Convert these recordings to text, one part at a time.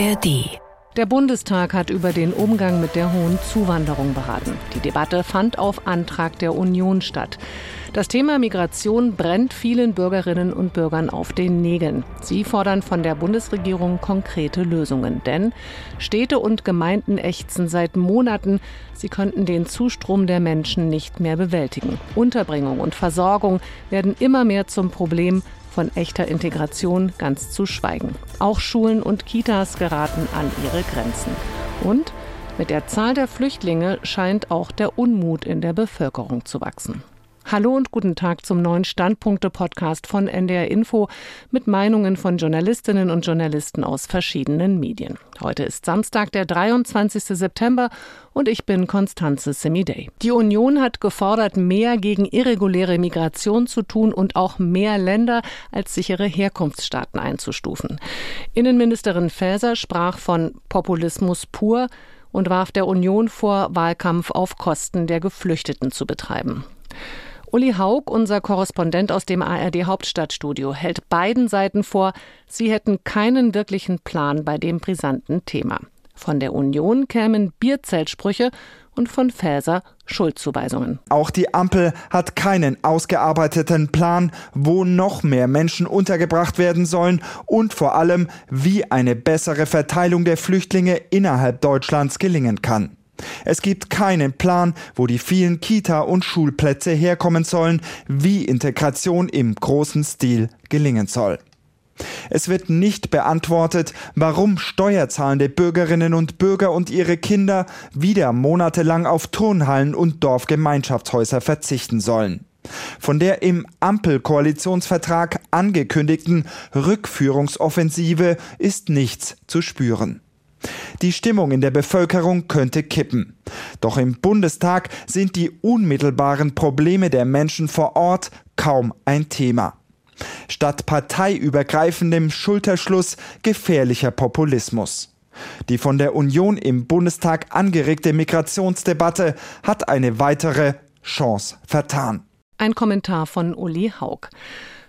ARD. Der Bundestag hat über den Umgang mit der hohen Zuwanderung beraten. Die Debatte fand auf Antrag der Union statt. Das Thema Migration brennt vielen Bürgerinnen und Bürgern auf den Nägeln. Sie fordern von der Bundesregierung konkrete Lösungen. Denn Städte und Gemeinden ächzen seit Monaten, sie könnten den Zustrom der Menschen nicht mehr bewältigen. Unterbringung und Versorgung werden immer mehr zum Problem von echter Integration ganz zu schweigen. Auch Schulen und Kitas geraten an ihre Grenzen. Und mit der Zahl der Flüchtlinge scheint auch der Unmut in der Bevölkerung zu wachsen. Hallo und guten Tag zum neuen Standpunkte-Podcast von NDR Info mit Meinungen von Journalistinnen und Journalisten aus verschiedenen Medien. Heute ist Samstag, der 23. September und ich bin Konstanze Semidey. Die Union hat gefordert, mehr gegen irreguläre Migration zu tun und auch mehr Länder als sichere Herkunftsstaaten einzustufen. Innenministerin Faeser sprach von Populismus pur und warf der Union vor, Wahlkampf auf Kosten der Geflüchteten zu betreiben. Uli Haug, unser Korrespondent aus dem ARD Hauptstadtstudio, hält beiden Seiten vor, sie hätten keinen wirklichen Plan bei dem brisanten Thema. Von der Union kämen Bierzeltsprüche und von Faeser Schuldzuweisungen. Auch die Ampel hat keinen ausgearbeiteten Plan, wo noch mehr Menschen untergebracht werden sollen und vor allem, wie eine bessere Verteilung der Flüchtlinge innerhalb Deutschlands gelingen kann. Es gibt keinen Plan, wo die vielen Kita- und Schulplätze herkommen sollen, wie Integration im großen Stil gelingen soll. Es wird nicht beantwortet, warum steuerzahlende Bürgerinnen und Bürger und ihre Kinder wieder monatelang auf Turnhallen und Dorfgemeinschaftshäuser verzichten sollen. Von der im Ampel-Koalitionsvertrag angekündigten Rückführungsoffensive ist nichts zu spüren. Die Stimmung in der Bevölkerung könnte kippen. Doch im Bundestag sind die unmittelbaren Probleme der Menschen vor Ort kaum ein Thema. Statt parteiübergreifendem Schulterschluss gefährlicher Populismus. Die von der Union im Bundestag angeregte Migrationsdebatte hat eine weitere Chance vertan. Ein Kommentar von Uli Haug.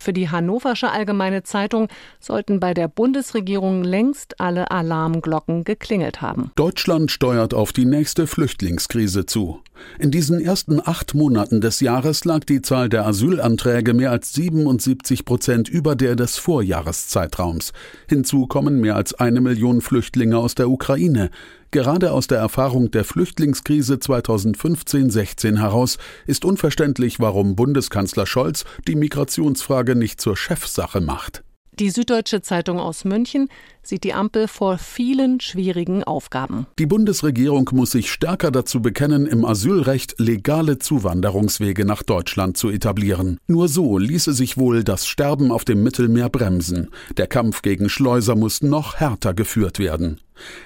Für die Hannoversche Allgemeine Zeitung sollten bei der Bundesregierung längst alle Alarmglocken geklingelt haben. Deutschland steuert auf die nächste Flüchtlingskrise zu. In diesen ersten acht Monaten des Jahres lag die Zahl der Asylanträge mehr als 77 Prozent über der des Vorjahreszeitraums. Hinzu kommen mehr als eine Million Flüchtlinge aus der Ukraine. Gerade aus der Erfahrung der Flüchtlingskrise 2015-16 heraus ist unverständlich, warum Bundeskanzler Scholz die Migrationsfrage nicht zur Chefsache macht. Die Süddeutsche Zeitung aus München sieht die Ampel vor vielen schwierigen Aufgaben. Die Bundesregierung muss sich stärker dazu bekennen, im Asylrecht legale Zuwanderungswege nach Deutschland zu etablieren. Nur so ließe sich wohl das Sterben auf dem Mittelmeer bremsen. Der Kampf gegen Schleuser muss noch härter geführt werden.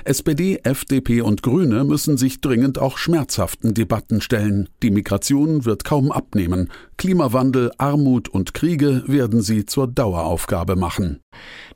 SPD, FDP und Grüne müssen sich dringend auch schmerzhaften Debatten stellen. Die Migration wird kaum abnehmen. Klimawandel, Armut und Kriege werden sie zur Daueraufgabe machen.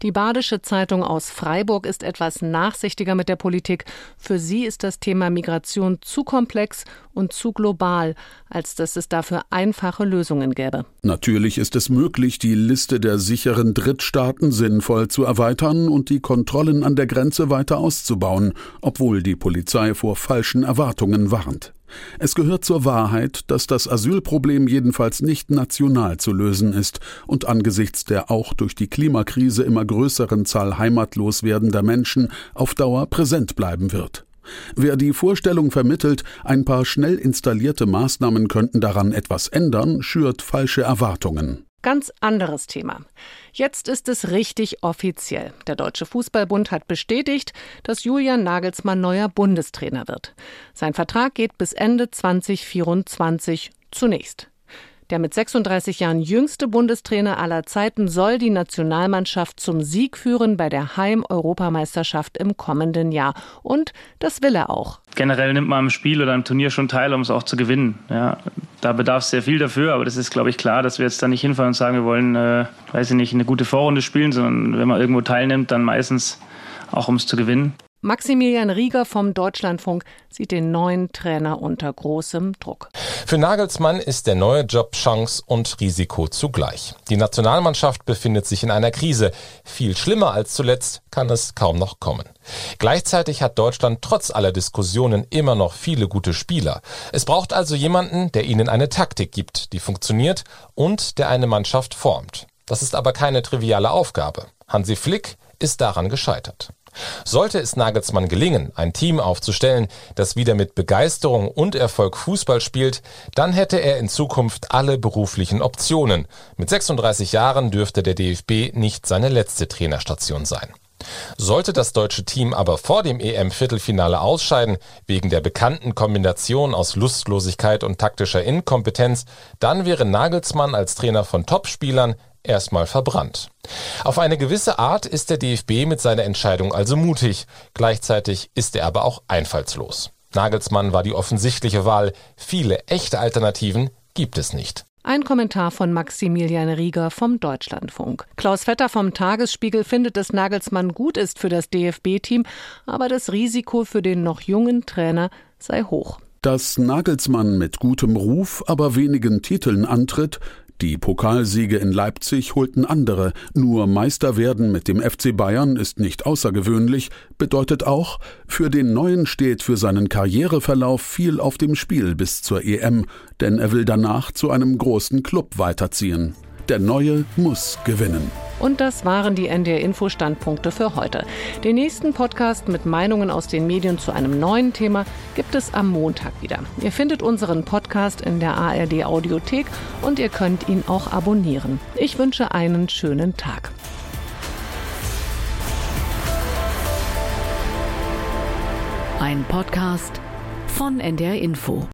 Die Badische Zeitung aus Freiburg ist etwas nachsichtiger mit der Politik. Für sie ist das Thema Migration zu komplex und zu global, als dass es dafür einfache Lösungen gäbe. Natürlich ist es möglich, die Liste der sicheren Drittstaaten sinnvoll zu erweitern und die Kontrollen an der Grenze weiter auszubauen, obwohl die Polizei vor falschen Erwartungen warnt. Es gehört zur Wahrheit, dass das Asylproblem jedenfalls nicht national zu lösen ist und angesichts der auch durch die Klimakrise immer größeren Zahl heimatlos werdender Menschen auf Dauer präsent bleiben wird. Wer die Vorstellung vermittelt, ein paar schnell installierte Maßnahmen könnten daran etwas ändern, schürt falsche Erwartungen. Ganz anderes Thema. Jetzt ist es richtig offiziell. Der Deutsche Fußballbund hat bestätigt, dass Julian Nagelsmann neuer Bundestrainer wird. Sein Vertrag geht bis Ende 2024 zunächst. Der mit 36 Jahren jüngste Bundestrainer aller Zeiten soll die Nationalmannschaft zum Sieg führen bei der Heim-Europameisterschaft im kommenden Jahr. Und das will er auch. Generell nimmt man am Spiel oder am Turnier schon teil, um es auch zu gewinnen. Ja, da bedarf es sehr viel dafür, aber das ist, glaube ich, klar, dass wir jetzt da nicht hinfahren und sagen, wir wollen, äh, weiß ich nicht, eine gute Vorrunde spielen, sondern wenn man irgendwo teilnimmt, dann meistens auch um es zu gewinnen. Maximilian Rieger vom Deutschlandfunk sieht den neuen Trainer unter großem Druck. Für Nagelsmann ist der neue Job Chance und Risiko zugleich. Die Nationalmannschaft befindet sich in einer Krise. Viel schlimmer als zuletzt kann es kaum noch kommen. Gleichzeitig hat Deutschland trotz aller Diskussionen immer noch viele gute Spieler. Es braucht also jemanden, der ihnen eine Taktik gibt, die funktioniert und der eine Mannschaft formt. Das ist aber keine triviale Aufgabe. Hansi Flick ist daran gescheitert. Sollte es Nagelsmann gelingen, ein Team aufzustellen, das wieder mit Begeisterung und Erfolg Fußball spielt, dann hätte er in Zukunft alle beruflichen Optionen. Mit 36 Jahren dürfte der DFB nicht seine letzte Trainerstation sein. Sollte das deutsche Team aber vor dem EM-Viertelfinale ausscheiden, wegen der bekannten Kombination aus Lustlosigkeit und taktischer Inkompetenz, dann wäre Nagelsmann als Trainer von Topspielern erstmal verbrannt. Auf eine gewisse Art ist der DFB mit seiner Entscheidung also mutig, gleichzeitig ist er aber auch einfallslos. Nagelsmann war die offensichtliche Wahl, viele echte Alternativen gibt es nicht. Ein Kommentar von Maximilian Rieger vom Deutschlandfunk. Klaus Vetter vom Tagesspiegel findet, dass Nagelsmann gut ist für das DFB-Team, aber das Risiko für den noch jungen Trainer sei hoch. Dass Nagelsmann mit gutem Ruf, aber wenigen Titeln antritt, die Pokalsiege in Leipzig holten andere, nur Meister werden mit dem FC Bayern ist nicht außergewöhnlich, bedeutet auch, für den Neuen steht für seinen Karriereverlauf viel auf dem Spiel bis zur EM, denn er will danach zu einem großen Club weiterziehen. Der Neue muss gewinnen. Und das waren die NDR Info Standpunkte für heute. Den nächsten Podcast mit Meinungen aus den Medien zu einem neuen Thema gibt es am Montag wieder. Ihr findet unseren Podcast in der ARD Audiothek und ihr könnt ihn auch abonnieren. Ich wünsche einen schönen Tag. Ein Podcast von NDR Info.